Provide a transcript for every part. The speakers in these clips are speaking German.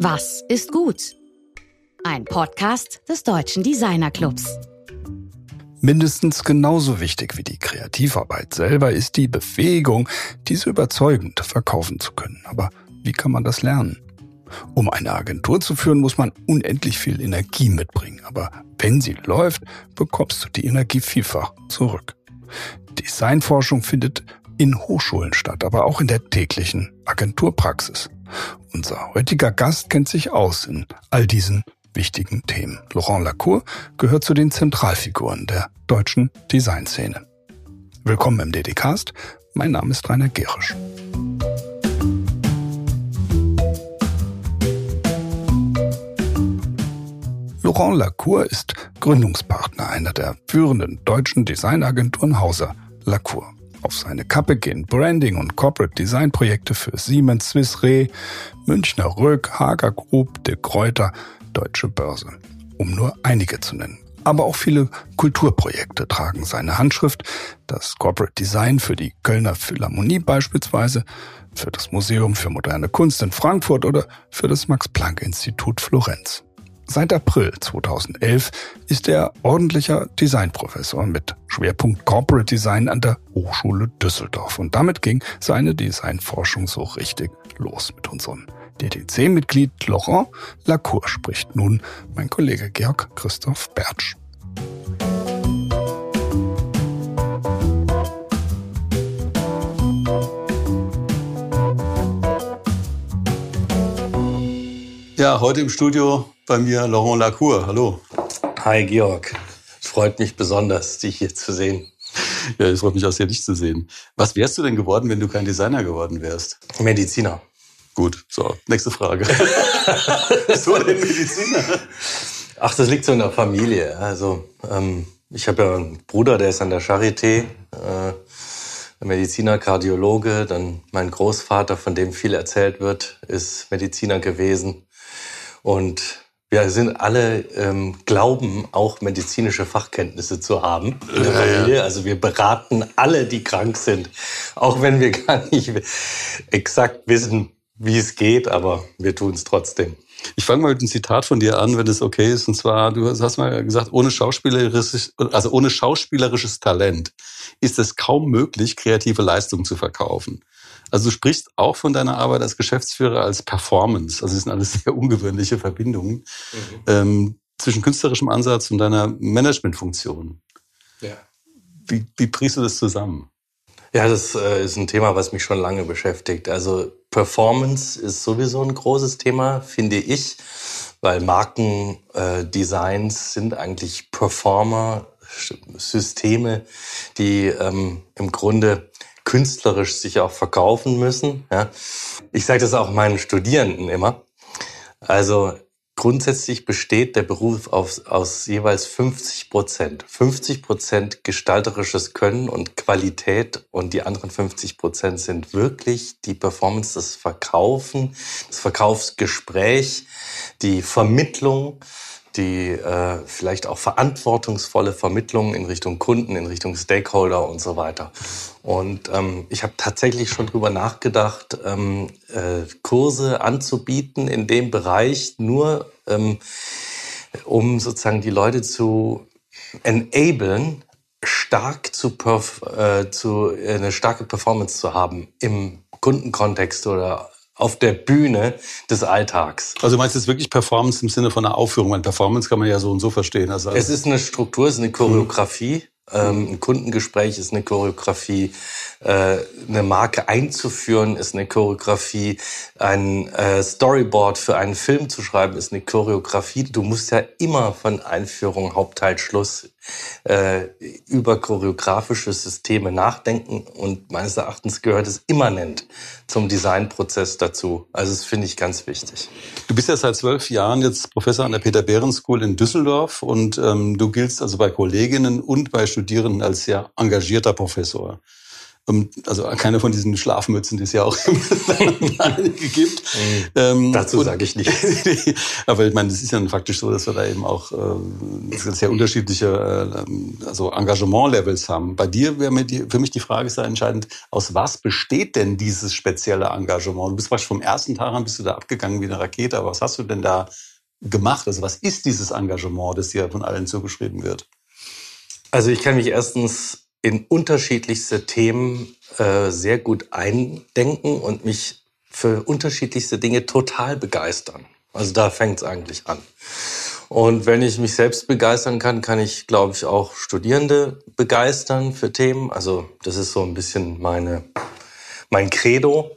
Was ist gut? Ein Podcast des Deutschen Designer Clubs. Mindestens genauso wichtig wie die Kreativarbeit selber ist die Befähigung, diese überzeugend verkaufen zu können. Aber wie kann man das lernen? Um eine Agentur zu führen, muss man unendlich viel Energie mitbringen. Aber wenn sie läuft, bekommst du die Energie vielfach zurück. Designforschung findet in Hochschulen statt, aber auch in der täglichen Agenturpraxis. Unser heutiger Gast kennt sich aus in all diesen wichtigen Themen. Laurent Lacour gehört zu den Zentralfiguren der deutschen Designszene. Willkommen im DDcast. Mein Name ist Rainer Gerisch. Laurent Lacour ist Gründungspartner einer der führenden deutschen Designagenturen Hauser Lacour. Auf seine Kappe gehen Branding und Corporate Design Projekte für Siemens, Swiss Re, Münchner Rück, Hager Group, De Kräuter, Deutsche Börse, um nur einige zu nennen. Aber auch viele Kulturprojekte tragen seine Handschrift. Das Corporate Design für die Kölner Philharmonie beispielsweise, für das Museum für moderne Kunst in Frankfurt oder für das Max-Planck-Institut Florenz. Seit April 2011 ist er ordentlicher Designprofessor mit Schwerpunkt Corporate Design an der Hochschule Düsseldorf. Und damit ging seine Designforschung so richtig los mit unserem DDC-Mitglied Laurent Lacour spricht nun mein Kollege Georg Christoph Bertsch. Ja, heute im Studio bei mir Laurent Lacour. Hallo. Hi Georg. Freut mich besonders, dich hier zu sehen. Ja, es freut mich auch sehr, dich zu sehen. Was wärst du denn geworden, wenn du kein Designer geworden wärst? Mediziner. Gut, so, nächste Frage. so denn Mediziner? Ach, das liegt so in der Familie. Also, ähm, ich habe ja einen Bruder, der ist an der Charité, äh, Mediziner, Kardiologe. Dann mein Großvater, von dem viel erzählt wird, ist Mediziner gewesen. Und wir sind alle ähm, glauben auch medizinische Fachkenntnisse zu haben in der Familie. Also wir beraten alle, die krank sind, auch wenn wir gar nicht exakt wissen, wie es geht, aber wir tun es trotzdem. Ich fange mal mit einem Zitat von dir an, wenn es okay ist. Und zwar, du hast mal gesagt, ohne schauspielerisches, also ohne schauspielerisches Talent ist es kaum möglich, kreative Leistungen zu verkaufen. Also du sprichst auch von deiner Arbeit als Geschäftsführer als Performance. Also es sind alles sehr ungewöhnliche Verbindungen mhm. ähm, zwischen künstlerischem Ansatz und deiner Managementfunktion. Ja. Wie, wie bringst du das zusammen? Ja, das äh, ist ein Thema, was mich schon lange beschäftigt. Also Performance ist sowieso ein großes Thema, finde ich, weil Markendesigns äh, sind eigentlich Performer, Systeme, die ähm, im Grunde künstlerisch sich auch verkaufen müssen. Ja. Ich sage das auch meinen Studierenden immer. Also Grundsätzlich besteht der Beruf aus, aus jeweils 50 Prozent. 50 Prozent gestalterisches Können und Qualität und die anderen 50 Prozent sind wirklich die Performance, das Verkaufen, das Verkaufsgespräch, die Vermittlung die äh, vielleicht auch verantwortungsvolle Vermittlung in Richtung Kunden, in Richtung Stakeholder und so weiter. Und ähm, ich habe tatsächlich schon drüber nachgedacht, ähm, äh, Kurse anzubieten in dem Bereich, nur ähm, um sozusagen die Leute zu enablen, stark zu, perf äh, zu äh, eine starke Performance zu haben im Kundenkontext oder auf der Bühne des Alltags. Also du meinst jetzt wirklich Performance im Sinne von einer Aufführung? Weil Performance kann man ja so und so verstehen. Also es ist eine Struktur, es ist eine Choreografie. Ähm, ein Kundengespräch ist eine Choreografie, äh, eine Marke einzuführen ist eine Choreografie, ein äh, Storyboard für einen Film zu schreiben ist eine Choreografie. Du musst ja immer von Einführung, Hauptteil, Schluss äh, über choreografische Systeme nachdenken und meines Erachtens gehört es immanent zum Designprozess dazu. Also das finde ich ganz wichtig. Du bist ja seit zwölf Jahren jetzt Professor an der Peter-Behrens School in Düsseldorf und ähm, du giltst also bei Kolleginnen und bei Studierenden als sehr engagierter Professor. Also keine von diesen Schlafmützen, die es ja auch einige gibt. Mhm. Ähm, Dazu sage ich nicht. aber ich meine, es ist ja faktisch so, dass wir da eben auch äh, sehr unterschiedliche äh, also Engagement-Levels haben. Bei dir wäre mir die, für mich die Frage sehr entscheidend, aus was besteht denn dieses spezielle Engagement? Du bist praktisch vom ersten Tag an bist du da abgegangen wie eine Rakete, aber was hast du denn da gemacht? Also was ist dieses Engagement, das dir von allen zugeschrieben wird? Also ich kann mich erstens in unterschiedlichste Themen äh, sehr gut eindenken und mich für unterschiedlichste Dinge total begeistern. Also da fängt es eigentlich an. Und wenn ich mich selbst begeistern kann, kann ich, glaube ich, auch Studierende begeistern für Themen. Also das ist so ein bisschen meine, mein Credo.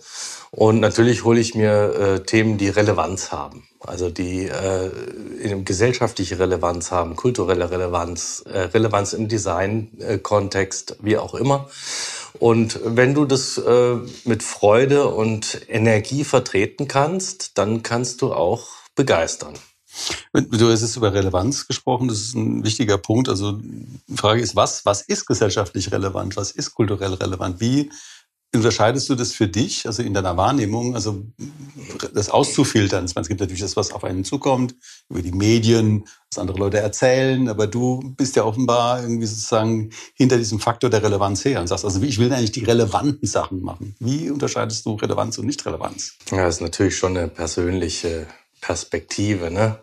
Und natürlich hole ich mir äh, Themen, die Relevanz haben. Also die äh, in gesellschaftliche Relevanz haben, kulturelle Relevanz, äh, Relevanz im Design-Kontext, wie auch immer. Und wenn du das äh, mit Freude und Energie vertreten kannst, dann kannst du auch begeistern. Du hast jetzt über Relevanz gesprochen, das ist ein wichtiger Punkt. Also die Frage ist, was, was ist gesellschaftlich relevant, was ist kulturell relevant? Wie unterscheidest du das für dich, also in deiner Wahrnehmung, also das auszufiltern? Es gibt natürlich das, was auf einen zukommt, über die Medien, was andere Leute erzählen, aber du bist ja offenbar irgendwie sozusagen hinter diesem Faktor der Relevanz her und sagst, also ich will eigentlich die relevanten Sachen machen. Wie unterscheidest du Relevanz und Nicht-Relevanz? Ja, das ist natürlich schon eine persönliche Perspektive, ne?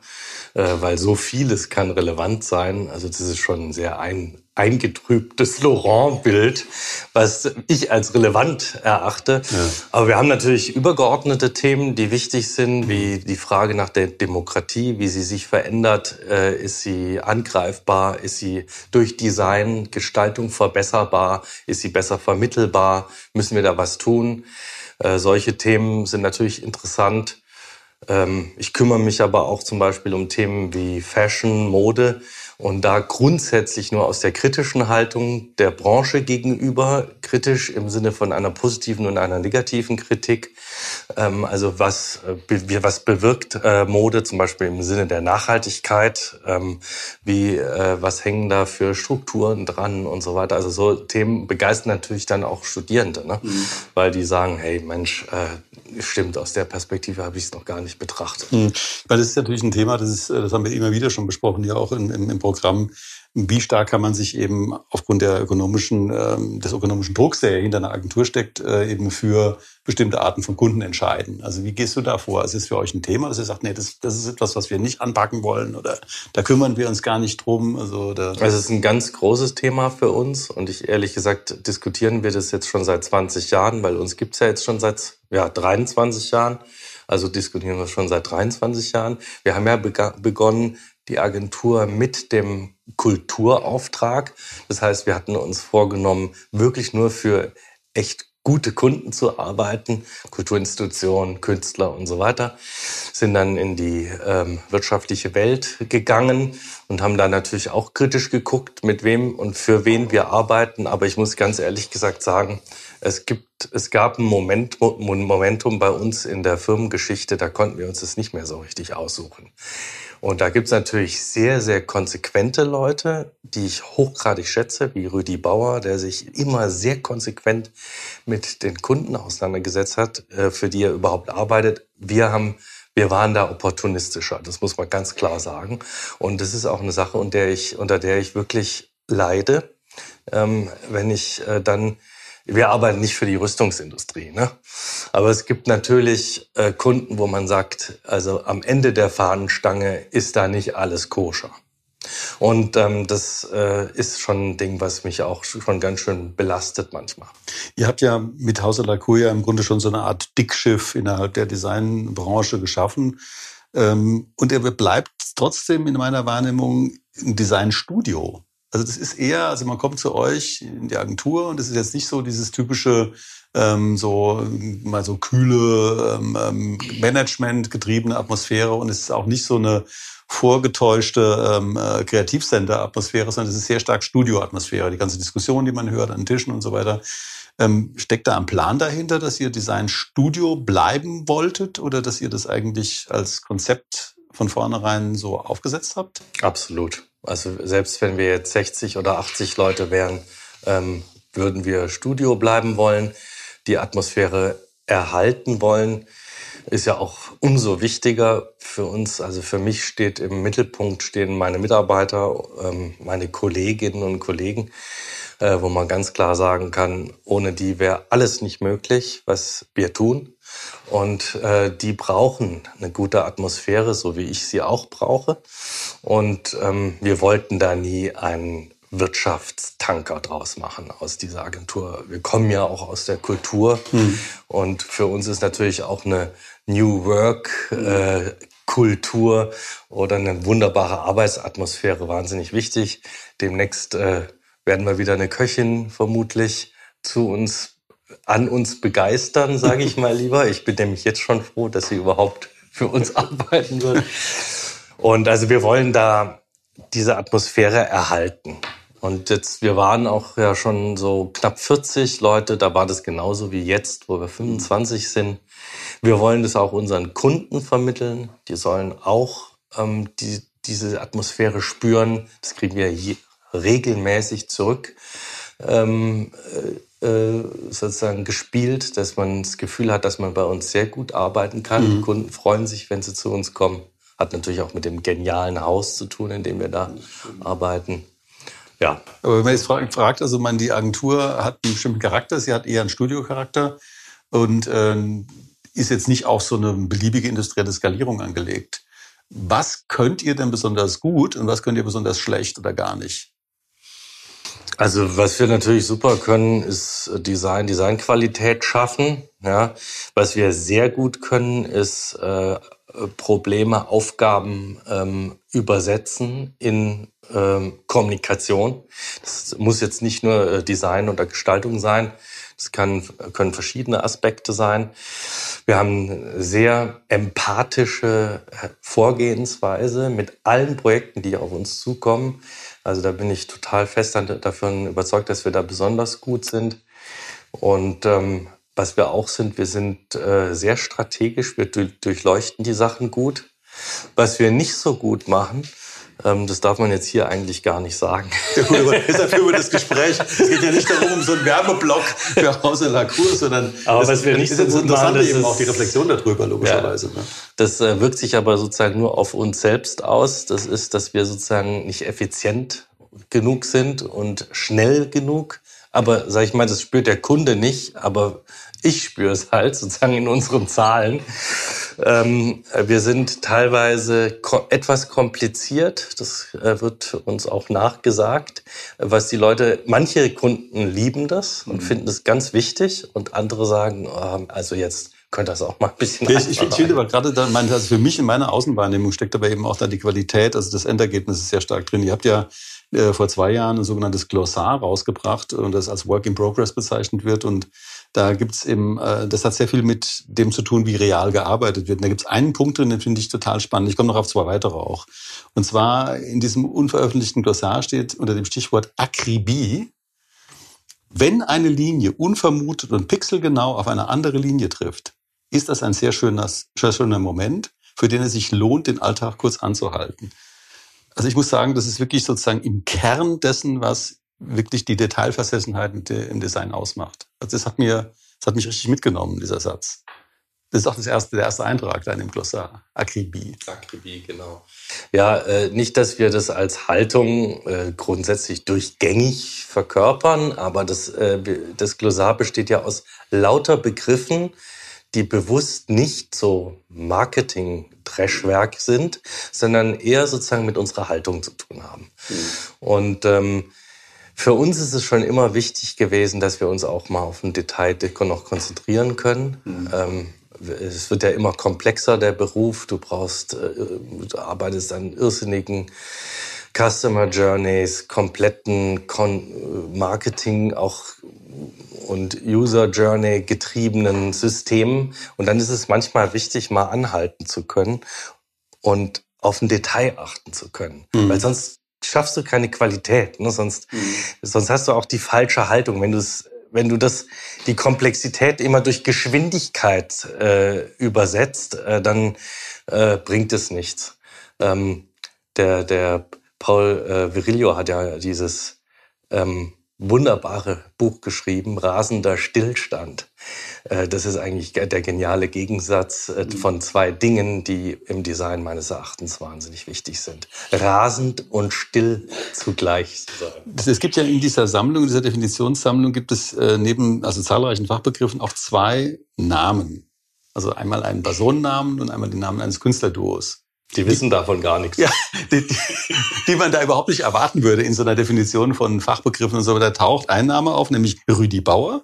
Äh, weil so vieles kann relevant sein. Also das ist schon sehr ein, eingetrübtes Laurent-Bild, was ich als relevant erachte. Ja. Aber wir haben natürlich übergeordnete Themen, die wichtig sind, wie die Frage nach der Demokratie, wie sie sich verändert. Äh, ist sie angreifbar? Ist sie durch Design, Gestaltung verbesserbar? Ist sie besser vermittelbar? Müssen wir da was tun? Äh, solche Themen sind natürlich interessant. Ähm, ich kümmere mich aber auch zum Beispiel um Themen wie Fashion, Mode und da grundsätzlich nur aus der kritischen Haltung der Branche gegenüber, kritisch im Sinne von einer positiven und einer negativen Kritik. Ähm, also was, äh, was bewirkt äh, Mode zum Beispiel im Sinne der Nachhaltigkeit? Ähm, wie, äh, was hängen da für Strukturen dran und so weiter? Also so Themen begeistern natürlich dann auch Studierende, ne? Mhm. weil die sagen, hey Mensch, stimmt, aus der Perspektive habe ich es noch gar nicht betrachtet. Mhm. Weil das ist natürlich ein Thema, das, ist, das haben wir immer wieder schon besprochen, ja auch im, im, im Programm. Wie stark kann man sich eben aufgrund der ökonomischen, ähm, des ökonomischen Drucks, der hinter einer Agentur steckt, äh, eben für bestimmte Arten von Kunden entscheiden? Also wie gehst du da vor? Ist es für euch ein Thema, dass ihr sagt, nee, das, das ist etwas, was wir nicht anpacken wollen oder da kümmern wir uns gar nicht drum? Also, also es ist ein ganz großes Thema für uns und ich ehrlich gesagt diskutieren wir das jetzt schon seit 20 Jahren, weil uns gibt's ja jetzt schon seit ja, 23 Jahren. Also diskutieren wir schon seit 23 Jahren. Wir haben ja begonnen, die Agentur mit dem Kulturauftrag. Das heißt, wir hatten uns vorgenommen, wirklich nur für echt gute Kunden zu arbeiten, Kulturinstitutionen, Künstler und so weiter, sind dann in die ähm, wirtschaftliche Welt gegangen und haben da natürlich auch kritisch geguckt, mit wem und für wen wir arbeiten. Aber ich muss ganz ehrlich gesagt sagen, es gibt, es gab ein Moment, Momentum bei uns in der Firmengeschichte, da konnten wir uns das nicht mehr so richtig aussuchen. Und da gibt's natürlich sehr, sehr konsequente Leute, die ich hochgradig schätze, wie Rüdi Bauer, der sich immer sehr konsequent mit den Kunden auseinandergesetzt hat, äh, für die er überhaupt arbeitet. Wir haben wir waren da opportunistischer, das muss man ganz klar sagen. Und das ist auch eine Sache, unter der ich, unter der ich wirklich leide, ähm, wenn ich äh, dann wir arbeiten nicht für die Rüstungsindustrie, ne? Aber es gibt natürlich äh, Kunden, wo man sagt, also am Ende der Fahnenstange ist da nicht alles koscher. Und ähm, das äh, ist schon ein Ding, was mich auch schon ganz schön belastet manchmal. Ihr habt ja mit Hauser Lacour ja im Grunde schon so eine Art Dickschiff innerhalb der Designbranche geschaffen. Ähm, und er bleibt trotzdem in meiner Wahrnehmung ein Designstudio. Also das ist eher, also man kommt zu euch in die Agentur und es ist jetzt nicht so dieses typische, ähm, so mal so kühle ähm, ähm, Management getriebene Atmosphäre und es ist auch nicht so eine vorgetäuschte ähm, äh, Kreativcenter-Atmosphäre, sondern es ist sehr stark Studio-Atmosphäre. Die ganze Diskussion, die man hört an Tischen und so weiter. Ähm, steckt da ein Plan dahinter, dass ihr Design-Studio bleiben wolltet oder dass ihr das eigentlich als Konzept von vornherein so aufgesetzt habt? Absolut. Also selbst wenn wir jetzt 60 oder 80 Leute wären, ähm, würden wir Studio bleiben wollen, die Atmosphäre erhalten wollen, ist ja auch umso wichtiger für uns. Also für mich steht im Mittelpunkt stehen meine Mitarbeiter, ähm, meine Kolleginnen und Kollegen, äh, wo man ganz klar sagen kann, ohne die wäre alles nicht möglich, was wir tun. Und äh, die brauchen eine gute Atmosphäre, so wie ich sie auch brauche. Und ähm, wir wollten da nie einen Wirtschaftstanker draus machen aus dieser Agentur. Wir kommen ja auch aus der Kultur mhm. und für uns ist natürlich auch eine New Work äh, Kultur oder eine wunderbare Arbeitsatmosphäre wahnsinnig wichtig. Demnächst äh, werden wir wieder eine Köchin vermutlich zu uns an uns begeistern, sage ich mal lieber. Ich bin nämlich jetzt schon froh, dass sie überhaupt für uns arbeiten wird. Und also wir wollen da diese Atmosphäre erhalten. Und jetzt, wir waren auch ja schon so knapp 40 Leute, da war das genauso wie jetzt, wo wir 25 sind. Wir wollen das auch unseren Kunden vermitteln. Die sollen auch ähm, die, diese Atmosphäre spüren. Das kriegen wir regelmäßig zurück. Ähm, äh, äh, sozusagen gespielt, dass man das Gefühl hat, dass man bei uns sehr gut arbeiten kann. Mhm. Die Kunden freuen sich, wenn sie zu uns kommen. Hat natürlich auch mit dem genialen Haus zu tun, in dem wir da mhm. arbeiten. Ja. Aber wenn man jetzt fragt, also man, die Agentur hat einen bestimmten Charakter, sie hat eher einen Studiocharakter und ähm, ist jetzt nicht auf so eine beliebige industrielle Skalierung angelegt. Was könnt ihr denn besonders gut und was könnt ihr besonders schlecht oder gar nicht? Also was wir natürlich super können, ist Design, Designqualität schaffen. Ja, was wir sehr gut können, ist äh, Probleme, Aufgaben ähm, übersetzen in ähm, Kommunikation. Das muss jetzt nicht nur äh, Design oder Gestaltung sein. Das kann, können verschiedene Aspekte sein. Wir haben sehr empathische äh, Vorgehensweise mit allen Projekten, die auf uns zukommen. Also da bin ich total fest davon überzeugt, dass wir da besonders gut sind. Und ähm, was wir auch sind, wir sind äh, sehr strategisch, wir durchleuchten die Sachen gut. Was wir nicht so gut machen, das darf man jetzt hier eigentlich gar nicht sagen. Ja, gut, aber deshalb führen wir das Gespräch. Es geht ja nicht darum, um so einen Werbeblock für Hause La Cour, sondern aber das, was wir nicht so gut machen, das eben ist, auch die Reflexion darüber, logischerweise. Ja, ne? Das äh, wirkt sich aber sozusagen nur auf uns selbst aus. Das ist, dass wir sozusagen nicht effizient genug sind und schnell genug. Aber sag ich mal, das spürt der Kunde nicht, aber ich spüre es halt sozusagen in unseren Zahlen. Ähm, wir sind teilweise ko etwas kompliziert. Das äh, wird uns auch nachgesagt, was die Leute, manche Kunden lieben das und mhm. finden das ganz wichtig und andere sagen, oh, also jetzt könnte das auch mal ein bisschen Ich, ich, ich finde aber gerade da, also für mich in meiner Außenwahrnehmung steckt aber eben auch da die Qualität, also das Endergebnis ist sehr stark drin. Ihr habt ja äh, vor zwei Jahren ein sogenanntes Glossar rausgebracht und das als Work in Progress bezeichnet wird. Und da gibt's eben, äh, das hat sehr viel mit dem zu tun, wie real gearbeitet wird. Und da gibt's einen Punkt drin, den finde ich total spannend. Ich komme noch auf zwei weitere auch. Und zwar in diesem unveröffentlichten Glossar steht unter dem Stichwort Akribie, wenn eine Linie unvermutet und pixelgenau auf eine andere Linie trifft, ist das ein sehr schöner, sehr schöner Moment, für den es sich lohnt, den Alltag kurz anzuhalten. Also ich muss sagen, das ist wirklich sozusagen im Kern dessen, was wirklich die Detailversessenheit im Design ausmacht. Also das hat mir, das hat mich richtig mitgenommen, dieser Satz. Das ist auch das erste, der erste Eintrag da in dem Glossar. Akribie. Akribie, genau. Ja, äh, nicht, dass wir das als Haltung äh, grundsätzlich durchgängig verkörpern, aber das, äh, das Glossar besteht ja aus lauter Begriffen, die bewusst nicht so Marketing-Dreschwerk sind, sondern eher sozusagen mit unserer Haltung zu tun haben. Mhm. Und ähm, für uns ist es schon immer wichtig gewesen, dass wir uns auch mal auf ein Detail noch konzentrieren können. Mhm. Ähm, es wird ja immer komplexer, der Beruf. Du brauchst, äh, du arbeitest an irrsinnigen Customer Journeys, kompletten Kon Marketing, auch und User Journey getriebenen Systemen. Und dann ist es manchmal wichtig, mal anhalten zu können und auf ein Detail achten zu können. Mhm. Weil sonst schaffst du keine Qualität. Ne? Sonst, mhm. sonst hast du auch die falsche Haltung. Wenn du es wenn du das, die Komplexität immer durch Geschwindigkeit äh, übersetzt, äh, dann äh, bringt es nichts. Ähm, der, der Paul äh, Virilio hat ja dieses ähm, wunderbare Buch geschrieben, Rasender Stillstand. Äh, das ist eigentlich der geniale Gegensatz äh, von zwei Dingen, die im Design meines Erachtens wahnsinnig wichtig sind. Rasend und still zugleich sein. Es gibt ja in dieser Sammlung, in dieser Definitionssammlung gibt es äh, neben also zahlreichen Fachbegriffen auch zwei Namen. Also einmal einen Personennamen und einmal den Namen eines Künstlerduos. Die wissen davon gar nichts. Ja, die, die, die, man da überhaupt nicht erwarten würde in so einer Definition von Fachbegriffen und so. Da taucht ein Name auf, nämlich Rüdi Bauer.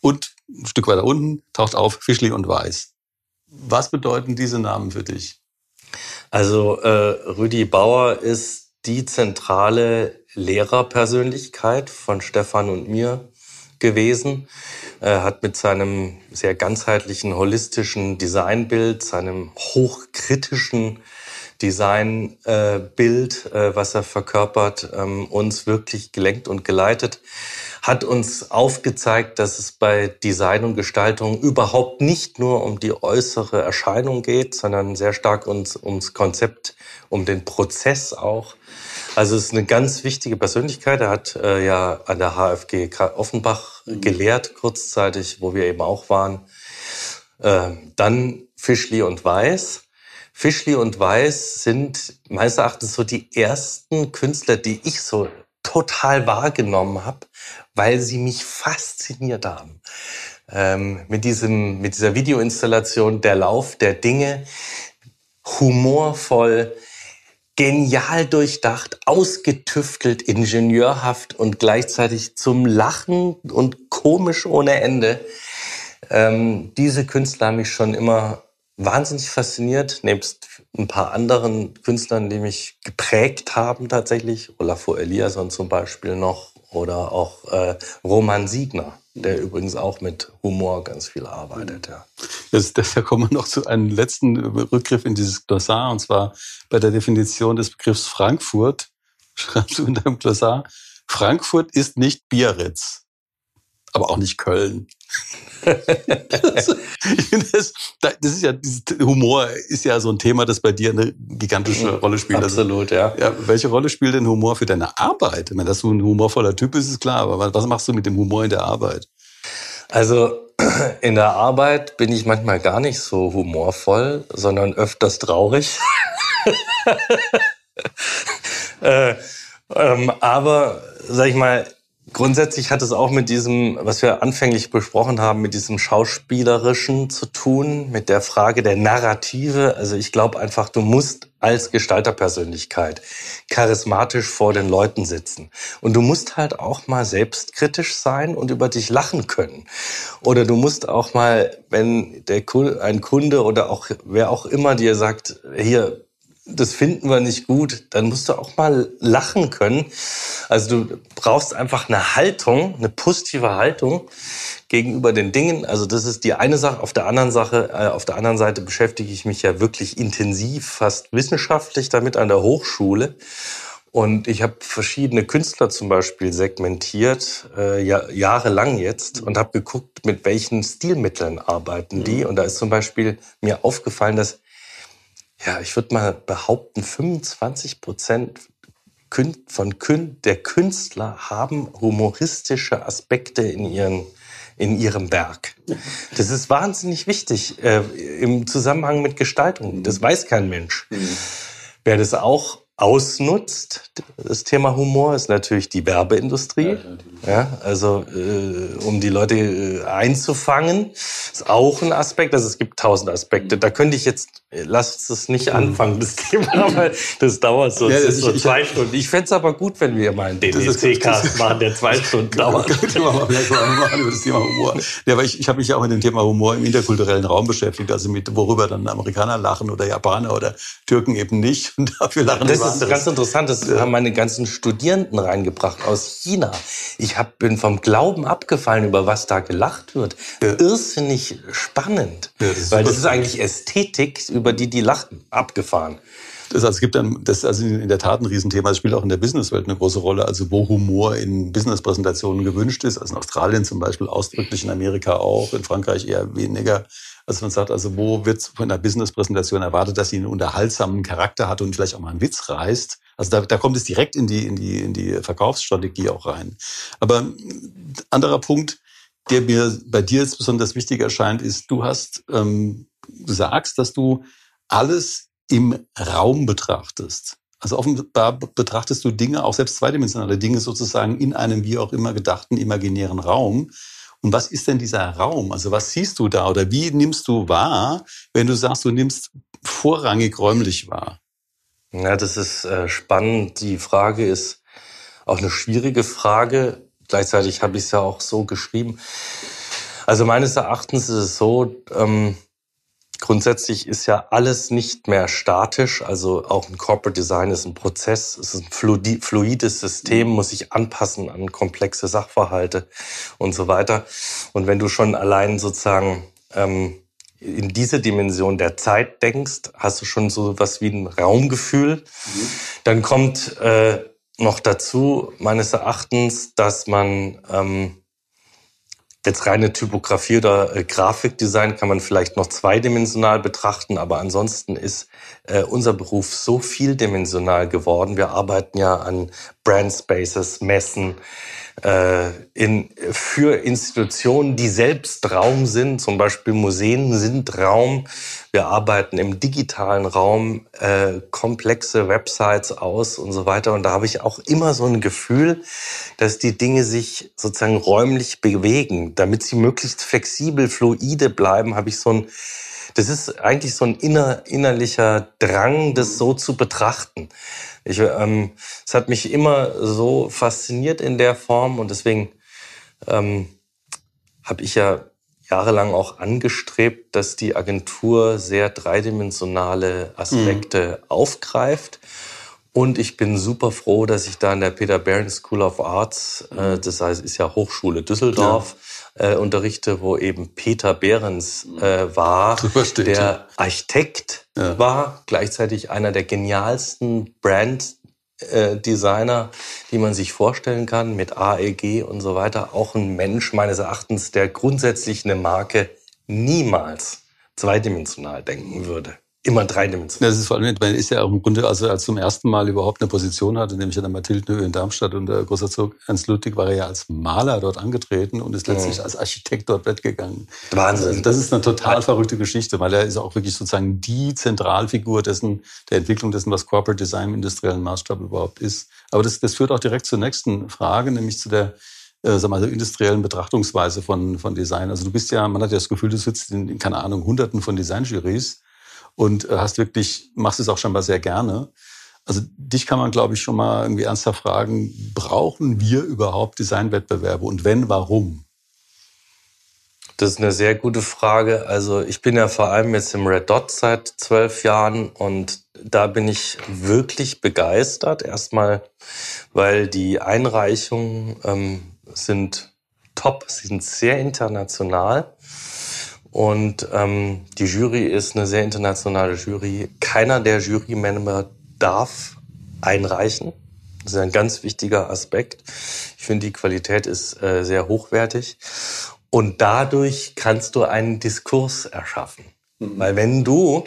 Und ein Stück weiter unten taucht auf Fischli und Weiß. Was bedeuten diese Namen für dich? Also äh, Rüdi Bauer ist die zentrale Lehrerpersönlichkeit von Stefan und mir gewesen. Er hat mit seinem sehr ganzheitlichen, holistischen Designbild, seinem hochkritischen Designbild, äh, was er verkörpert, ähm, uns wirklich gelenkt und geleitet, hat uns aufgezeigt, dass es bei Design und Gestaltung überhaupt nicht nur um die äußere Erscheinung geht, sondern sehr stark uns ums Konzept, um den Prozess auch. Also es ist eine ganz wichtige Persönlichkeit. Er hat äh, ja an der HFG Offenbach gelehrt, kurzzeitig, wo wir eben auch waren. Äh, dann Fischli und Weiß. Fischli und Weiß sind meines Erachtens so die ersten Künstler, die ich so total wahrgenommen habe, weil sie mich fasziniert haben. Ähm, mit, diesem, mit dieser Videoinstallation Der Lauf der Dinge, humorvoll, genial durchdacht, ausgetüftelt, ingenieurhaft und gleichzeitig zum Lachen und komisch ohne Ende. Ähm, diese Künstler haben mich schon immer wahnsinnig fasziniert, nebst ein paar anderen Künstlern, die mich geprägt haben tatsächlich. Olafur Eliasson zum Beispiel noch oder auch äh, Roman Siegner, der übrigens auch mit Humor ganz viel arbeitet. Ja. Das, da kommen wir noch zu einem letzten Rückgriff in dieses Glossar, und zwar bei der Definition des Begriffs Frankfurt. Schreibst du in deinem Glossar, Frankfurt ist nicht Biarritz aber auch nicht Köln. finde das, das ist ja, Humor ist ja so ein Thema, das bei dir eine gigantische mhm. Rolle spielt. Also, Absolut, ja. ja. Welche Rolle spielt denn Humor für deine Arbeit? Ich meine, dass du ein humorvoller Typ bist, ist klar, aber was machst du mit dem Humor in der Arbeit? Also in der Arbeit bin ich manchmal gar nicht so humorvoll, sondern öfters traurig. äh, ähm, aber sag ich mal, Grundsätzlich hat es auch mit diesem, was wir anfänglich besprochen haben, mit diesem Schauspielerischen zu tun, mit der Frage der Narrative. Also ich glaube einfach, du musst als Gestalterpersönlichkeit charismatisch vor den Leuten sitzen. Und du musst halt auch mal selbstkritisch sein und über dich lachen können. Oder du musst auch mal, wenn der ein Kunde oder auch wer auch immer dir sagt, hier, das finden wir nicht gut, dann musst du auch mal lachen können. Also du brauchst einfach eine Haltung, eine positive Haltung gegenüber den Dingen. Also das ist die eine Sache. Auf der anderen Sache, äh, auf der anderen Seite beschäftige ich mich ja wirklich intensiv, fast wissenschaftlich damit an der Hochschule. Und ich habe verschiedene Künstler zum Beispiel segmentiert, äh, ja, jahrelang jetzt, und habe geguckt, mit welchen Stilmitteln arbeiten die. Mhm. Und da ist zum Beispiel mir aufgefallen, dass ja, ich würde mal behaupten, 25 Prozent von Kün der Künstler haben humoristische Aspekte in, ihren, in ihrem Werk. Das ist wahnsinnig wichtig äh, im Zusammenhang mit Gestaltung. Das weiß kein Mensch. Mhm. Wer das auch ausnutzt, das Thema Humor, ist natürlich die Werbeindustrie. Ja, ja also äh, um die Leute äh, einzufangen, ist auch ein Aspekt. Also es gibt tausend Aspekte. Da könnte ich jetzt, lasst es nicht mhm. anfangen, das Thema, weil das dauert so, ja, das so ich, zwei ich, Stunden. Ich fände es aber gut, wenn wir mal einen DDC-Cast machen, der zwei Stunden dauert. Können wir mal vielleicht mal machen über das Thema Humor. Ja, aber ich, ich habe mich ja auch mit dem Thema Humor im interkulturellen Raum beschäftigt, also mit worüber dann Amerikaner lachen oder Japaner oder Türken eben nicht. Und dafür lachen das ist ganz interessant. Das haben meine ganzen Studierenden reingebracht aus China. Ich hab, bin vom Glauben abgefallen, über was da gelacht wird. Ja. Irrsinnig spannend. Ja, das weil das ist eigentlich Ästhetik, über die die lachen. Abgefahren. Das, also, es gibt dann, das ist also in der Tat ein Riesenthema. Es spielt auch in der Businesswelt eine große Rolle. Also wo Humor in Businesspräsentationen gewünscht ist. Also in Australien zum Beispiel ausdrücklich, in Amerika auch, in Frankreich eher weniger. Also man sagt, also wo wird von einer Businesspräsentation erwartet, dass sie einen unterhaltsamen Charakter hat und vielleicht auch mal einen Witz reißt Also da, da kommt es direkt in die, in, die, in die Verkaufsstrategie auch rein. Aber anderer Punkt, der mir bei dir jetzt besonders wichtig erscheint, ist, du hast, ähm, sagst, dass du alles im Raum betrachtest. Also offenbar betrachtest du Dinge, auch selbst zweidimensionale Dinge sozusagen in einem wie auch immer gedachten imaginären Raum. Und was ist denn dieser Raum? Also was siehst du da oder wie nimmst du wahr, wenn du sagst, du nimmst vorrangig räumlich wahr? Ja, das ist äh, spannend. Die Frage ist auch eine schwierige Frage. Gleichzeitig habe ich es ja auch so geschrieben. Also meines Erachtens ist es so, ähm, Grundsätzlich ist ja alles nicht mehr statisch, also auch ein Corporate Design ist ein Prozess, es ist ein fluides System, muss sich anpassen an komplexe Sachverhalte und so weiter. Und wenn du schon allein sozusagen ähm, in diese Dimension der Zeit denkst, hast du schon so was wie ein Raumgefühl. Mhm. Dann kommt äh, noch dazu, meines Erachtens, dass man ähm, Jetzt reine Typografie oder äh, Grafikdesign kann man vielleicht noch zweidimensional betrachten, aber ansonsten ist äh, unser Beruf so vieldimensional geworden. Wir arbeiten ja an Brand Spaces, Messen, äh, in, für Institutionen, die selbst Raum sind. Zum Beispiel Museen sind Raum. Wir arbeiten im digitalen Raum äh, komplexe Websites aus und so weiter. Und da habe ich auch immer so ein Gefühl, dass die Dinge sich sozusagen räumlich bewegen. Damit sie möglichst flexibel, fluide bleiben, habe ich so ein das ist eigentlich so ein inner, innerlicher Drang, das so zu betrachten. Ich, ähm, es hat mich immer so fasziniert in der Form und deswegen ähm, habe ich ja jahrelang auch angestrebt, dass die Agentur sehr dreidimensionale Aspekte mhm. aufgreift. Und ich bin super froh, dass ich da in der Peter Behrens School of Arts, äh, das heißt, ist ja Hochschule Düsseldorf, ja. äh, unterrichte, wo eben Peter Behrens äh, war, steht, der ja. Architekt ja. war, gleichzeitig einer der genialsten Brand-Designer, die man sich vorstellen kann, mit AEG und so weiter. Auch ein Mensch meines Erachtens, der grundsätzlich eine Marke niemals zweidimensional denken würde immer dreidimensional. Das ist vor allem, man ist ja auch im Grunde, also als zum ersten Mal überhaupt eine Position hatte, nämlich an der Mathildenhöhe in Darmstadt und der Großherzog Ernst Ludwig war ja als Maler dort angetreten und ist letztlich mhm. als Architekt dort weggegangen. Wahnsinn. Also das ist eine total verrückte Geschichte, weil er ist auch wirklich sozusagen die Zentralfigur dessen, der Entwicklung dessen, was Corporate Design im industriellen Maßstab überhaupt ist. Aber das, das führt auch direkt zur nächsten Frage, nämlich zu der äh, sag mal, so industriellen Betrachtungsweise von, von Design. Also du bist ja, man hat ja das Gefühl, du sitzt in, in keine Ahnung, hunderten von Designjuries und äh, hast wirklich, machst es auch schon mal sehr gerne. Also dich kann man, glaube ich, schon mal irgendwie ernsthaft fragen, brauchen wir überhaupt Designwettbewerbe und wenn, warum? Das ist eine sehr gute Frage. Also ich bin ja vor allem jetzt im Red Dot seit zwölf Jahren und da bin ich wirklich begeistert. Erstmal, weil die Einreichungen ähm, sind top, sind sehr international. Und ähm, die Jury ist eine sehr internationale Jury. Keiner der Jurymember darf einreichen. Das ist ein ganz wichtiger Aspekt. Ich finde, die Qualität ist äh, sehr hochwertig. Und dadurch kannst du einen Diskurs erschaffen. Mhm. Weil wenn du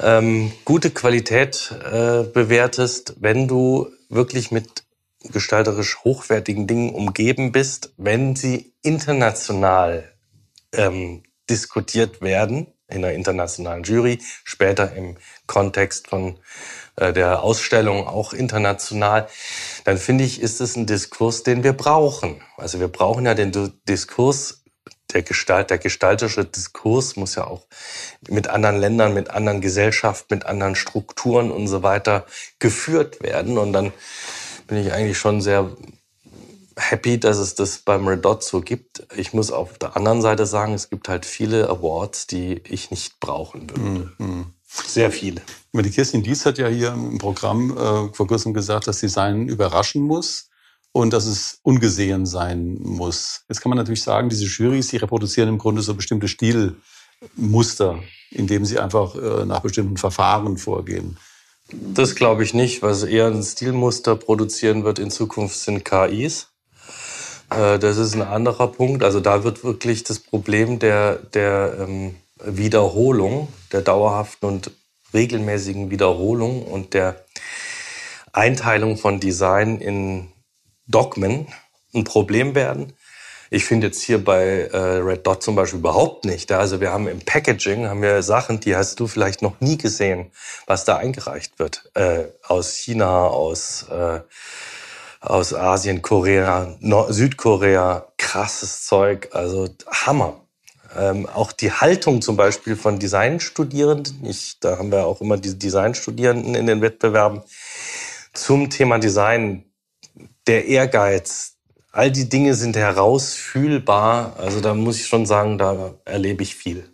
ähm, gute Qualität äh, bewertest, wenn du wirklich mit gestalterisch hochwertigen Dingen umgeben bist, wenn sie international ähm, diskutiert werden in einer internationalen Jury, später im Kontext von äh, der Ausstellung auch international, dann finde ich, ist es ein Diskurs, den wir brauchen. Also wir brauchen ja den Diskurs, der Gestalt, der gestalterische Diskurs muss ja auch mit anderen Ländern, mit anderen Gesellschaften, mit anderen Strukturen und so weiter geführt werden. Und dann bin ich eigentlich schon sehr happy, dass es das beim Red Dot so gibt. Ich muss auf der anderen Seite sagen, es gibt halt viele Awards, die ich nicht brauchen würde. Mhm. Sehr viele. Die Kirstin Dies hat ja hier im Programm äh, vor kurzem gesagt, dass Design überraschen muss und dass es ungesehen sein muss. Jetzt kann man natürlich sagen, diese Jurys, die reproduzieren im Grunde so bestimmte Stilmuster, indem sie einfach äh, nach bestimmten Verfahren vorgehen. Das glaube ich nicht. Was eher ein Stilmuster produzieren wird in Zukunft sind KIs. Äh, das ist ein anderer Punkt. Also da wird wirklich das Problem der, der ähm, Wiederholung, der dauerhaften und regelmäßigen Wiederholung und der Einteilung von Design in Dogmen ein Problem werden. Ich finde jetzt hier bei äh, Red Dot zum Beispiel überhaupt nicht. Also wir haben im Packaging haben wir Sachen, die hast du vielleicht noch nie gesehen, was da eingereicht wird äh, aus China, aus äh, aus Asien, Korea, Nord Südkorea, krasses Zeug, also Hammer. Ähm, auch die Haltung zum Beispiel von Designstudierenden, ich, da haben wir auch immer diese Designstudierenden in den Wettbewerben zum Thema Design, der Ehrgeiz, all die Dinge sind herausfühlbar. Also da muss ich schon sagen, da erlebe ich viel.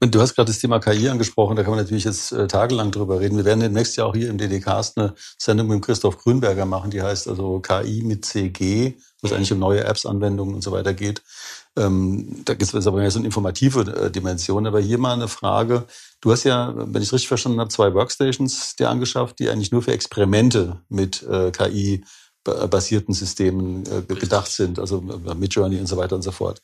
Du hast gerade das Thema KI angesprochen, da kann man natürlich jetzt äh, tagelang drüber reden. Wir werden demnächst ja auch hier im DDcast eine Sendung mit Christoph Grünberger machen, die heißt also KI mit CG, wo es eigentlich um neue Apps, Anwendungen und so weiter geht. Ähm, da gibt es aber mehr so eine informative äh, Dimension. Aber hier mal eine Frage. Du hast ja, wenn ich es richtig verstanden habe, zwei Workstations dir angeschafft, die eigentlich nur für Experimente mit äh, KI basierten Systemen äh, gedacht sind, also äh, mit Journey und so weiter und so fort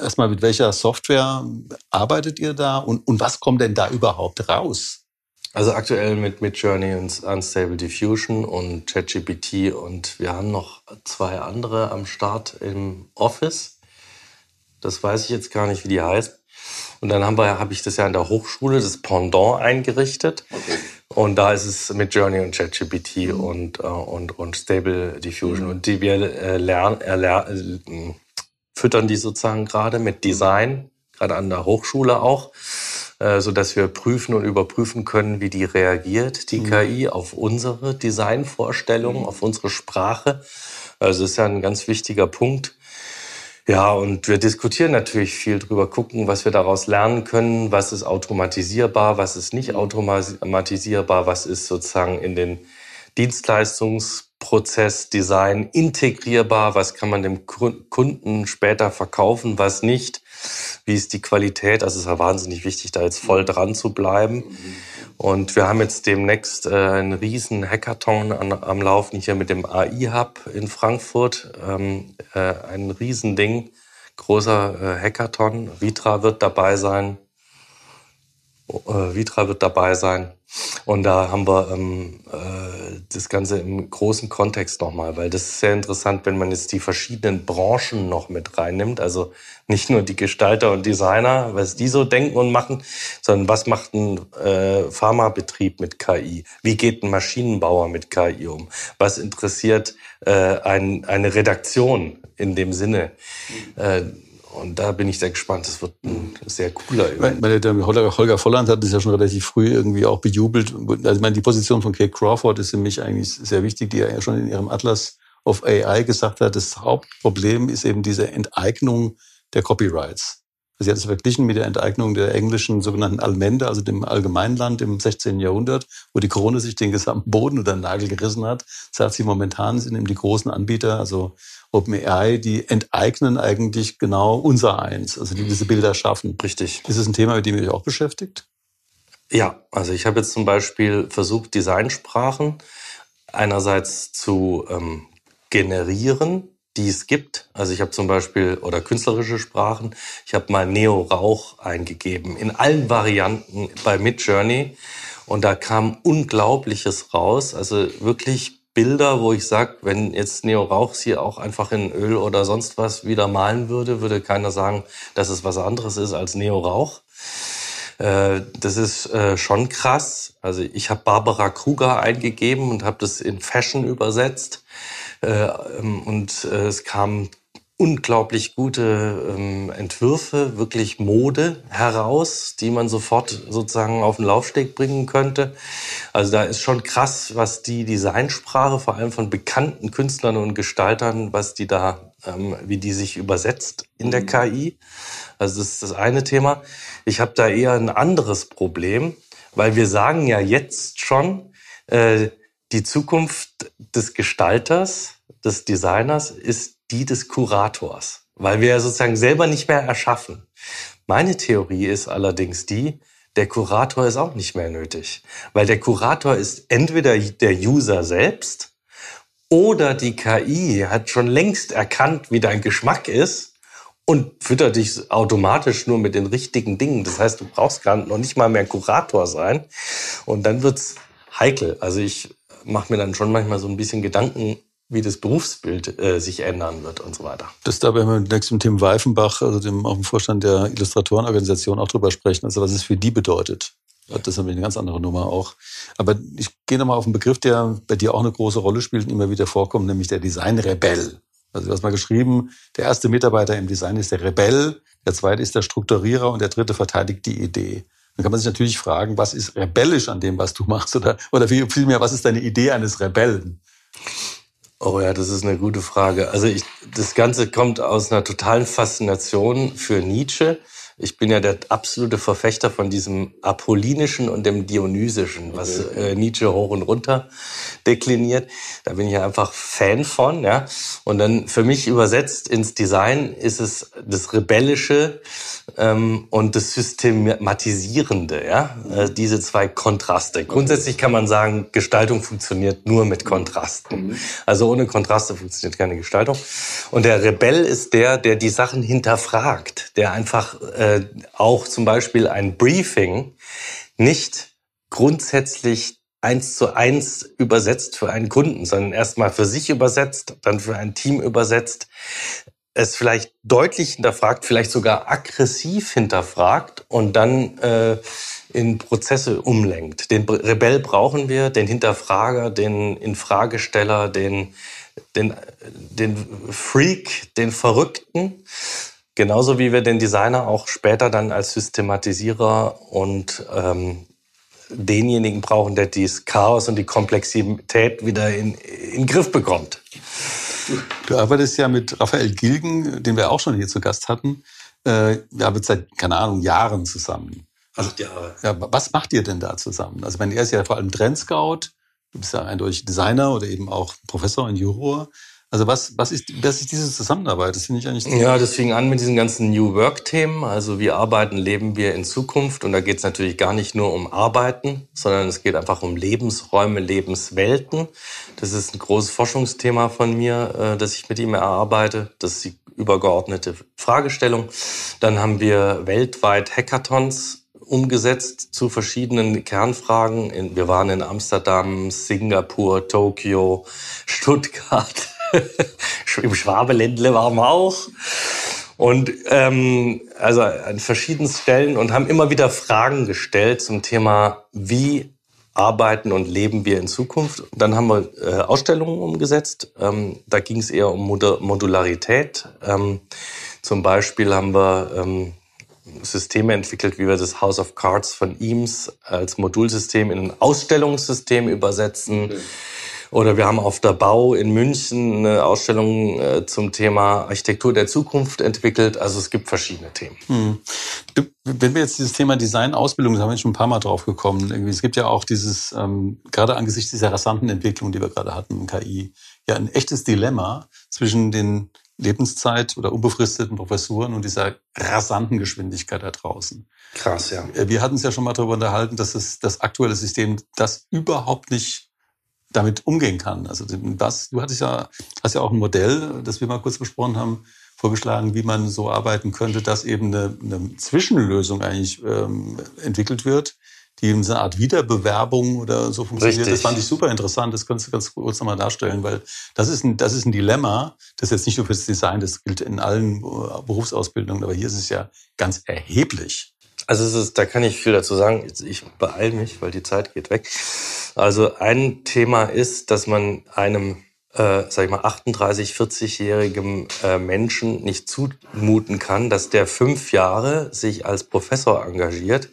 erstmal, mit welcher Software arbeitet ihr da und, und was kommt denn da überhaupt raus? Also aktuell mit Midjourney und Unstable Diffusion und ChatGPT und wir haben noch zwei andere am Start im Office. Das weiß ich jetzt gar nicht, wie die heißt. Und dann habe ich das ja in der Hochschule, das Pendant eingerichtet. Okay. Und da ist es mit Journey und ChatGPT mhm. und, äh, und, und Stable Diffusion. Mhm. Und die wir äh, lernen, äh, füttern die sozusagen gerade mit Design, gerade an der Hochschule auch, äh, so dass wir prüfen und überprüfen können, wie die reagiert, die mhm. KI, auf unsere Designvorstellungen, mhm. auf unsere Sprache. Also das ist ja ein ganz wichtiger Punkt. Ja, und wir diskutieren natürlich viel drüber, gucken, was wir daraus lernen können, was ist automatisierbar, was ist nicht mhm. automatisierbar, was ist sozusagen in den Dienstleistungs Prozessdesign integrierbar, was kann man dem Kunden später verkaufen, was nicht, wie ist die Qualität, also es ist ja wahnsinnig wichtig, da jetzt voll dran zu bleiben. Und wir haben jetzt demnächst äh, einen riesen Hackathon an, am Laufen hier mit dem AI-Hub in Frankfurt, ähm, äh, ein Riesending, großer äh, Hackathon, Vitra wird dabei sein, äh, Vitra wird dabei sein. Und da haben wir ähm, äh, das Ganze im großen Kontext nochmal, weil das ist sehr interessant, wenn man jetzt die verschiedenen Branchen noch mit reinnimmt. Also nicht nur die Gestalter und Designer, was die so denken und machen, sondern was macht ein äh, Pharmabetrieb mit KI? Wie geht ein Maschinenbauer mit KI um? Was interessiert äh, ein, eine Redaktion in dem Sinne? Äh, und da bin ich sehr gespannt. Das wird ein sehr cooler Event. Meine, der Holger, Holger Volland hat das ja schon relativ früh irgendwie auch bejubelt. Also ich meine, die Position von Kate Crawford ist für mich eigentlich sehr wichtig, die ja schon in ihrem Atlas of AI gesagt hat, das Hauptproblem ist eben diese Enteignung der Copyrights. Sie hat es verglichen mit der Enteignung der englischen sogenannten Almende, also dem Allgemeinland im 16. Jahrhundert, wo die Krone sich den gesamten Boden unter den Nagel gerissen hat. Sagt sie, momentan sind eben die großen Anbieter, also OpenAI, die enteignen eigentlich genau unser Eins, also die diese Bilder schaffen. Richtig. Ist es ein Thema, mit dem ihr euch auch beschäftigt? Ja, also ich habe jetzt zum Beispiel versucht, Designsprachen einerseits zu ähm, generieren, die es gibt. Also ich habe zum Beispiel, oder künstlerische Sprachen, ich habe mal Neo-Rauch eingegeben, in allen Varianten bei Midjourney. Und da kam Unglaubliches raus. Also wirklich Bilder, wo ich sage, wenn jetzt Neo Rauch hier auch einfach in Öl oder sonst was wieder malen würde, würde keiner sagen, dass es was anderes ist als Neo Rauch. Äh, das ist äh, schon krass. Also ich habe Barbara Kruger eingegeben und habe das in Fashion übersetzt. Äh, ähm, und äh, es kam unglaublich gute ähm, Entwürfe, wirklich Mode heraus, die man sofort sozusagen auf den Laufsteg bringen könnte. Also da ist schon krass, was die Designsprache, vor allem von bekannten Künstlern und Gestaltern, was die da, ähm, wie die sich übersetzt in der mhm. KI. Also das ist das eine Thema. Ich habe da eher ein anderes Problem, weil wir sagen ja jetzt schon, äh, die Zukunft des Gestalters, des Designers ist die des Kurators, weil wir sozusagen selber nicht mehr erschaffen. Meine Theorie ist allerdings die, der Kurator ist auch nicht mehr nötig, weil der Kurator ist entweder der User selbst oder die KI hat schon längst erkannt, wie dein Geschmack ist und füttert dich automatisch nur mit den richtigen Dingen. Das heißt, du brauchst gar noch nicht mal mehr Kurator sein und dann wird's heikel. Also ich mache mir dann schon manchmal so ein bisschen Gedanken, wie das Berufsbild äh, sich ändern wird und so weiter. Das da werden wir demnächst mit Tim Weifenbach, also dem auch dem Vorstand der Illustratorenorganisation, auch drüber sprechen, also was es für die bedeutet. Das ist eine ganz andere Nummer auch. Aber ich gehe nochmal auf einen Begriff, der bei dir auch eine große Rolle spielt und immer wieder vorkommt, nämlich der Designrebell. Also du hast mal geschrieben, der erste Mitarbeiter im Design ist der Rebell, der zweite ist der Strukturierer und der dritte verteidigt die Idee. Dann kann man sich natürlich fragen, was ist rebellisch an dem, was du machst? Oder, oder vielmehr, was ist deine Idee eines Rebellen? Oh ja, das ist eine gute Frage. Also ich, das Ganze kommt aus einer totalen Faszination für Nietzsche. Ich bin ja der absolute Verfechter von diesem Apollinischen und dem Dionysischen, was äh, Nietzsche hoch und runter dekliniert. Da bin ich ja einfach Fan von, ja. Und dann für mich übersetzt ins Design ist es das Rebellische ähm, und das Systematisierende, ja. Äh, diese zwei Kontraste. Grundsätzlich kann man sagen, Gestaltung funktioniert nur mit Kontrasten. Mhm. Also ohne Kontraste funktioniert keine Gestaltung. Und der Rebell ist der, der die Sachen hinterfragt, der einfach äh, äh, auch zum Beispiel ein Briefing nicht grundsätzlich eins zu eins übersetzt für einen Kunden, sondern erstmal für sich übersetzt, dann für ein Team übersetzt, es vielleicht deutlich hinterfragt, vielleicht sogar aggressiv hinterfragt und dann äh, in Prozesse umlenkt. Den Rebell brauchen wir, den Hinterfrager, den Infragesteller, den, den, den Freak, den Verrückten. Genauso wie wir den Designer auch später dann als Systematisierer und ähm, denjenigen brauchen, der dieses Chaos und die Komplexität wieder in, in Griff bekommt. Du arbeitest ja mit Raphael Gilgen, den wir auch schon hier zu Gast hatten. Äh, wir arbeiten seit, keine Ahnung, Jahren zusammen. Also, Acht Jahre. Ja, was macht ihr denn da zusammen? Also, wenn er ist ja vor allem Trendscout, du bist ja eindeutig Designer oder eben auch Professor und Juror. Also was, was, ist, was ist diese Zusammenarbeit? Das finde ich eigentlich. Ja, das fing an mit diesen ganzen New Work-Themen. Also wie arbeiten, leben wir in Zukunft. Und da geht es natürlich gar nicht nur um Arbeiten, sondern es geht einfach um Lebensräume, Lebenswelten. Das ist ein großes Forschungsthema von mir, äh, das ich mit ihm erarbeite. Das ist die übergeordnete Fragestellung. Dann haben wir weltweit Hackathons umgesetzt zu verschiedenen Kernfragen. Wir waren in Amsterdam, Singapur, Tokio, Stuttgart. Im Schwabeländle waren wir auch. Und ähm, also an verschiedenen Stellen und haben immer wieder Fragen gestellt zum Thema, wie arbeiten und leben wir in Zukunft. Dann haben wir äh, Ausstellungen umgesetzt. Ähm, da ging es eher um Modularität. Ähm, zum Beispiel haben wir ähm, Systeme entwickelt, wie wir das House of Cards von Eames als Modulsystem in ein Ausstellungssystem übersetzen. Okay. Oder wir haben auf der Bau in München eine Ausstellung äh, zum Thema Architektur der Zukunft entwickelt. Also es gibt verschiedene Themen. Hm. Wenn wir jetzt dieses Thema Design, Ausbildung, da haben wir schon ein paar Mal drauf gekommen. Irgendwie, es gibt ja auch dieses, ähm, gerade angesichts dieser rasanten Entwicklung, die wir gerade hatten im KI, ja ein echtes Dilemma zwischen den Lebenszeit oder unbefristeten Professuren und dieser rasanten Geschwindigkeit da draußen. Krass, ja. Äh, wir hatten es ja schon mal darüber unterhalten, dass es das aktuelle System das überhaupt nicht damit umgehen kann. Also was, du hattest ja, hast ja auch ein Modell, das wir mal kurz besprochen haben, vorgeschlagen, wie man so arbeiten könnte, dass eben eine, eine Zwischenlösung eigentlich ähm, entwickelt wird, die in so eine Art Wiederbewerbung oder so funktioniert. Richtig. Das fand ich super interessant. Das kannst du ganz kurz nochmal darstellen, weil das ist ein, das ist ein Dilemma. Das ist jetzt nicht nur fürs Design, das gilt in allen äh, Berufsausbildungen, aber hier ist es ja ganz erheblich. Also es ist, da kann ich viel dazu sagen. Ich beeile mich, weil die Zeit geht weg. Also ein Thema ist, dass man einem, äh, sag ich mal, 38, 40-jährigen äh, Menschen nicht zumuten kann, dass der fünf Jahre sich als Professor engagiert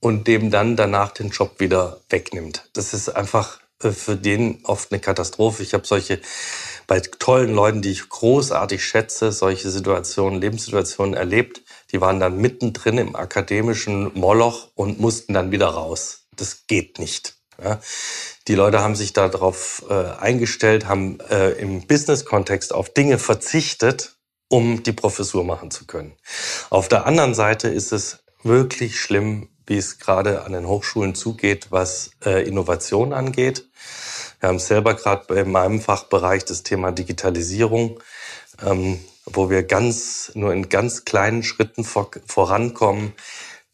und dem dann danach den Job wieder wegnimmt. Das ist einfach äh, für den oft eine Katastrophe. Ich habe solche bei tollen Leuten, die ich großartig schätze, solche Situationen, Lebenssituationen erlebt. Die waren dann mittendrin im akademischen Moloch und mussten dann wieder raus. Das geht nicht. Ja. Die Leute haben sich darauf äh, eingestellt, haben äh, im Business-Kontext auf Dinge verzichtet, um die Professur machen zu können. Auf der anderen Seite ist es wirklich schlimm, wie es gerade an den Hochschulen zugeht, was äh, Innovation angeht. Wir haben selber gerade in meinem Fachbereich das Thema Digitalisierung, ähm, wo wir ganz nur in ganz kleinen Schritten vor, vorankommen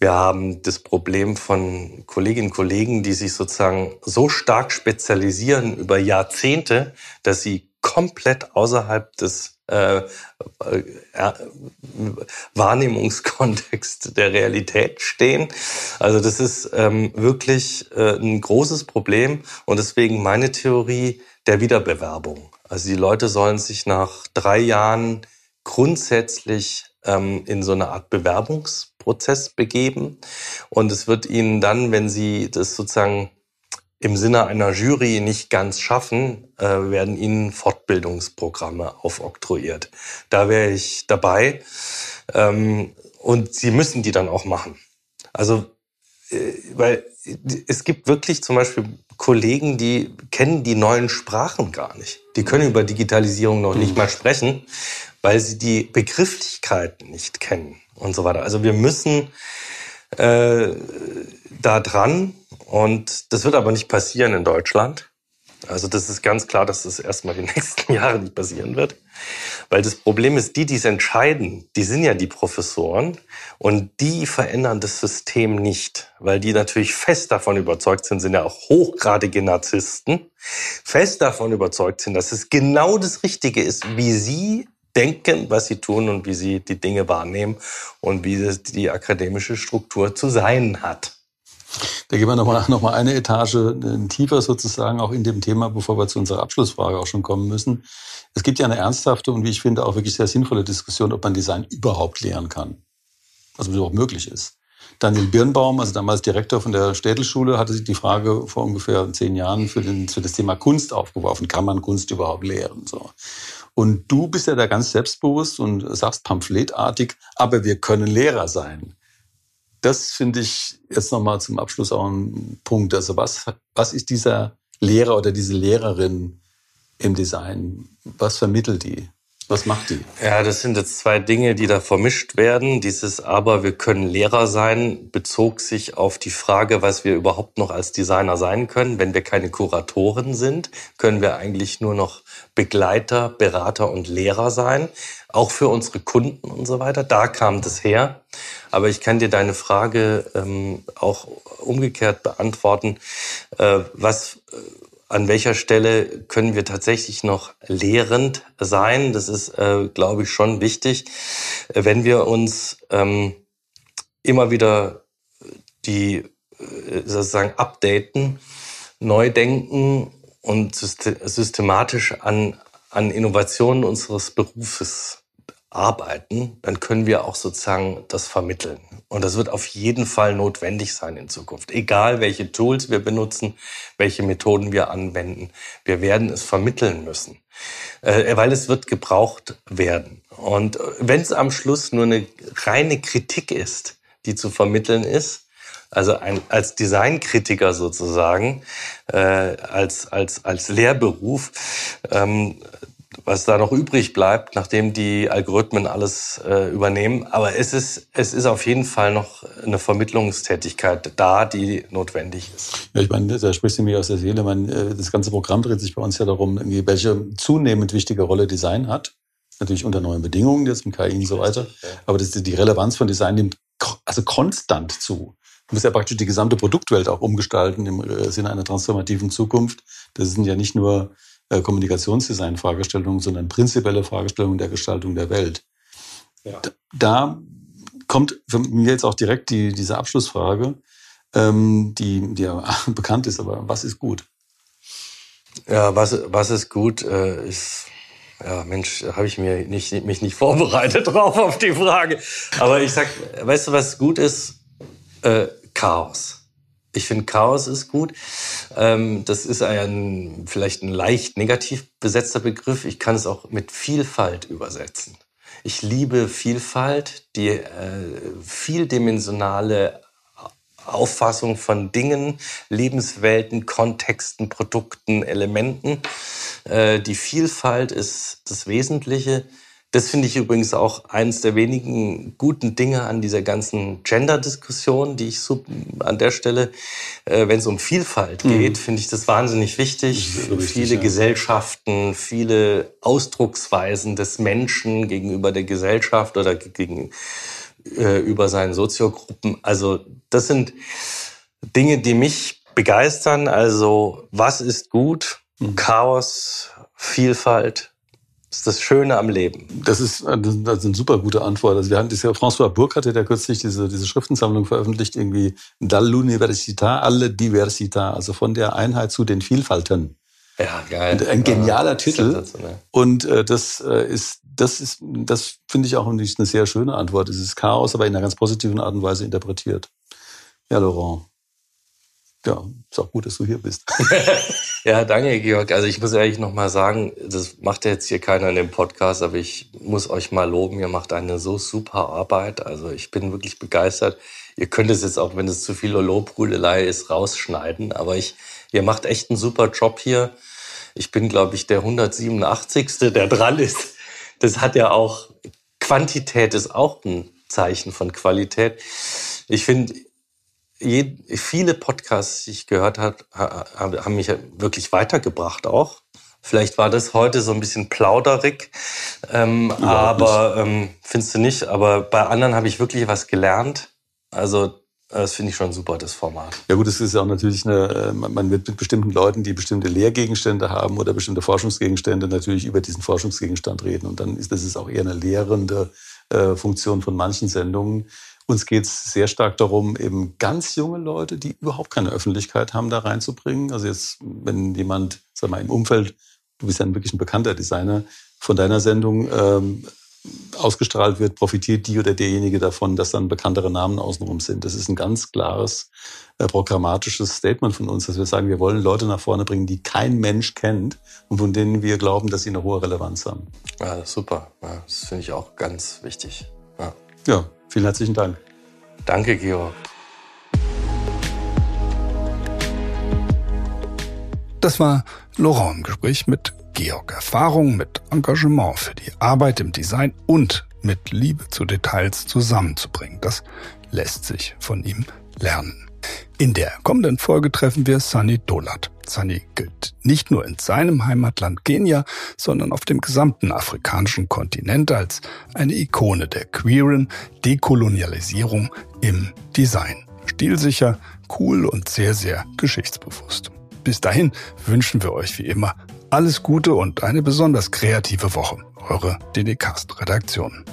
Wir haben das Problem von Kolleginnen und Kollegen, die sich sozusagen so stark spezialisieren über Jahrzehnte, dass sie komplett außerhalb des äh, äh, Wahrnehmungskontext der Realität stehen. Also das ist ähm, wirklich äh, ein großes Problem und deswegen meine Theorie der Wiederbewerbung. Also die Leute sollen sich nach drei Jahren grundsätzlich ähm, in so eine Art Bewerbungsprozess begeben und es wird ihnen dann, wenn sie das sozusagen im Sinne einer Jury nicht ganz schaffen, äh, werden ihnen Fortbildungsprogramme aufoktroyiert. Da wäre ich dabei. Ähm, und sie müssen die dann auch machen. Also, äh, weil es gibt wirklich zum Beispiel Kollegen, die kennen die neuen Sprachen gar nicht. Die können über Digitalisierung noch nicht mal sprechen, weil sie die Begrifflichkeiten nicht kennen und so weiter. Also wir müssen äh, da dran und das wird aber nicht passieren in Deutschland. Also das ist ganz klar, dass das erstmal die nächsten Jahre nicht passieren wird. Weil das Problem ist, die, die es entscheiden, die sind ja die Professoren und die verändern das System nicht, weil die natürlich fest davon überzeugt sind, sind ja auch hochgradige Narzissten, fest davon überzeugt sind, dass es genau das Richtige ist, wie sie denken, was sie tun und wie sie die Dinge wahrnehmen und wie die akademische Struktur zu sein hat. Da gehen wir nochmal noch mal eine Etage äh, tiefer sozusagen auch in dem Thema, bevor wir zu unserer Abschlussfrage auch schon kommen müssen. Es gibt ja eine ernsthafte und wie ich finde auch wirklich sehr sinnvolle Diskussion, ob man Design überhaupt lehren kann. Also ob es überhaupt möglich ist. Daniel Birnbaum, also damals Direktor von der Städelschule, hatte sich die Frage vor ungefähr zehn Jahren für, den, für das Thema Kunst aufgeworfen. Kann man Kunst überhaupt lehren? So. Und du bist ja da ganz selbstbewusst und sagst pamphletartig, aber wir können Lehrer sein das finde ich jetzt nochmal zum Abschluss auch ein Punkt. Also was, was ist dieser Lehrer oder diese Lehrerin im Design? Was vermittelt die? Was macht die? Ja, das sind jetzt zwei Dinge, die da vermischt werden. Dieses Aber wir können Lehrer sein bezog sich auf die Frage, was wir überhaupt noch als Designer sein können. Wenn wir keine Kuratoren sind, können wir eigentlich nur noch Begleiter, Berater und Lehrer sein. Auch für unsere Kunden und so weiter. Da kam das her. Aber ich kann dir deine Frage ähm, auch umgekehrt beantworten. Äh, was äh, an welcher Stelle können wir tatsächlich noch lehrend sein. Das ist, äh, glaube ich, schon wichtig, äh, wenn wir uns ähm, immer wieder die äh, sozusagen updaten, neu denken und systematisch an, an Innovationen unseres Berufes arbeiten, dann können wir auch sozusagen das vermitteln. Und das wird auf jeden Fall notwendig sein in Zukunft. Egal, welche Tools wir benutzen, welche Methoden wir anwenden, wir werden es vermitteln müssen, äh, weil es wird gebraucht werden. Und wenn es am Schluss nur eine reine Kritik ist, die zu vermitteln ist, also ein, als Designkritiker sozusagen, äh, als, als, als Lehrberuf, ähm, was da noch übrig bleibt, nachdem die Algorithmen alles äh, übernehmen. Aber es ist, es ist auf jeden Fall noch eine Vermittlungstätigkeit da, die notwendig ist. Ja, ich meine, da sprichst du mir aus der Seele. Man, äh, das ganze Programm dreht sich bei uns ja darum, welche zunehmend wichtige Rolle Design hat. Natürlich unter neuen Bedingungen, jetzt mit KI und so weiter. Aber das, die Relevanz von Design nimmt also konstant zu. Du musst ja praktisch die gesamte Produktwelt auch umgestalten im äh, Sinne einer transformativen Zukunft. Das sind ja nicht nur Kommunikationsdesign-Fragestellungen, sondern prinzipielle Fragestellungen der Gestaltung der Welt. Ja. Da kommt für mich jetzt auch direkt die, diese Abschlussfrage, ähm, die, die ja bekannt ist, aber was ist gut? Ja, was, was ist gut, äh, ist, ja, Mensch, habe ich mir nicht, mich nicht vorbereitet drauf auf die Frage. Aber ich sag, weißt du, was gut ist? Äh, Chaos. Ich finde, Chaos ist gut. Ähm, das ist ein, vielleicht ein leicht negativ besetzter Begriff. Ich kann es auch mit Vielfalt übersetzen. Ich liebe Vielfalt, die äh, vieldimensionale Auffassung von Dingen, Lebenswelten, Kontexten, Produkten, Elementen. Äh, die Vielfalt ist das Wesentliche. Das finde ich übrigens auch eines der wenigen guten Dinge an dieser ganzen Gender-Diskussion, die ich so an der Stelle, äh, wenn es um Vielfalt mhm. geht, mhm. finde ich das wahnsinnig wichtig. Das wichtig viele ja. Gesellschaften, viele Ausdrucksweisen des Menschen gegenüber der Gesellschaft oder gegen äh, über seinen Soziogruppen. Also das sind Dinge, die mich begeistern. Also was ist gut? Mhm. Chaos, Vielfalt, das ist das Schöne am Leben. Das ist, äh, das ist eine super gute Antwort. Also wir haben das ja, François Burkhardt hat ja kürzlich diese, diese Schriftensammlung veröffentlicht, irgendwie Dall'Università alle Diversità, also von der Einheit zu den Vielfalten. Ja, geil. Ein genialer ja, Titel. Und äh, das äh, ist, das ist, das finde ich auch eine sehr schöne Antwort. Es ist Chaos, aber in einer ganz positiven Art und Weise interpretiert. Ja, Laurent. Ja, ist auch gut, dass du hier bist. ja, danke, Georg. Also ich muss ehrlich noch mal sagen, das macht jetzt hier keiner in dem Podcast, aber ich muss euch mal loben. Ihr macht eine so super Arbeit. Also ich bin wirklich begeistert. Ihr könnt es jetzt auch, wenn es zu viel Lobhudelei ist, rausschneiden. Aber ich, ihr macht echt einen super Job hier. Ich bin, glaube ich, der 187. der dran ist. Das hat ja auch, Quantität ist auch ein Zeichen von Qualität. Ich finde, viele Podcasts, die ich gehört habe, haben mich wirklich weitergebracht auch. Vielleicht war das heute so ein bisschen plauderig, ähm, aber ähm, findest du nicht? Aber bei anderen habe ich wirklich was gelernt. Also das finde ich schon super, das Format. Ja gut, es ist ja auch natürlich eine, äh, man wird mit bestimmten Leuten, die bestimmte Lehrgegenstände haben oder bestimmte Forschungsgegenstände, natürlich über diesen Forschungsgegenstand reden. Und dann ist das ist auch eher eine lehrende äh, Funktion von manchen Sendungen. Uns geht es sehr stark darum, eben ganz junge Leute, die überhaupt keine Öffentlichkeit haben, da reinzubringen. Also jetzt, wenn jemand, sag mal, im Umfeld, du bist ja ein wirklich ein bekannter Designer, von deiner Sendung ähm, ausgestrahlt wird, profitiert die oder derjenige davon, dass dann bekanntere Namen außenrum sind. Das ist ein ganz klares äh, programmatisches Statement von uns, dass wir sagen, wir wollen Leute nach vorne bringen, die kein Mensch kennt und von denen wir glauben, dass sie eine hohe Relevanz haben. Ja, super. Ja, das finde ich auch ganz wichtig. Ja. ja, vielen herzlichen Dank. Danke, Georg. Das war Laurent im Gespräch mit Georg Erfahrung mit Engagement für die Arbeit im Design und mit Liebe zu Details zusammenzubringen. Das lässt sich von ihm lernen. In der kommenden Folge treffen wir Sunny Dolat. Sunny gilt nicht nur in seinem Heimatland Kenia, sondern auf dem gesamten afrikanischen Kontinent als eine Ikone der queeren Dekolonialisierung im Design. Stilsicher, cool und sehr, sehr geschichtsbewusst. Bis dahin wünschen wir euch wie immer alles Gute und eine besonders kreative Woche. Eure DDcast-Redaktion.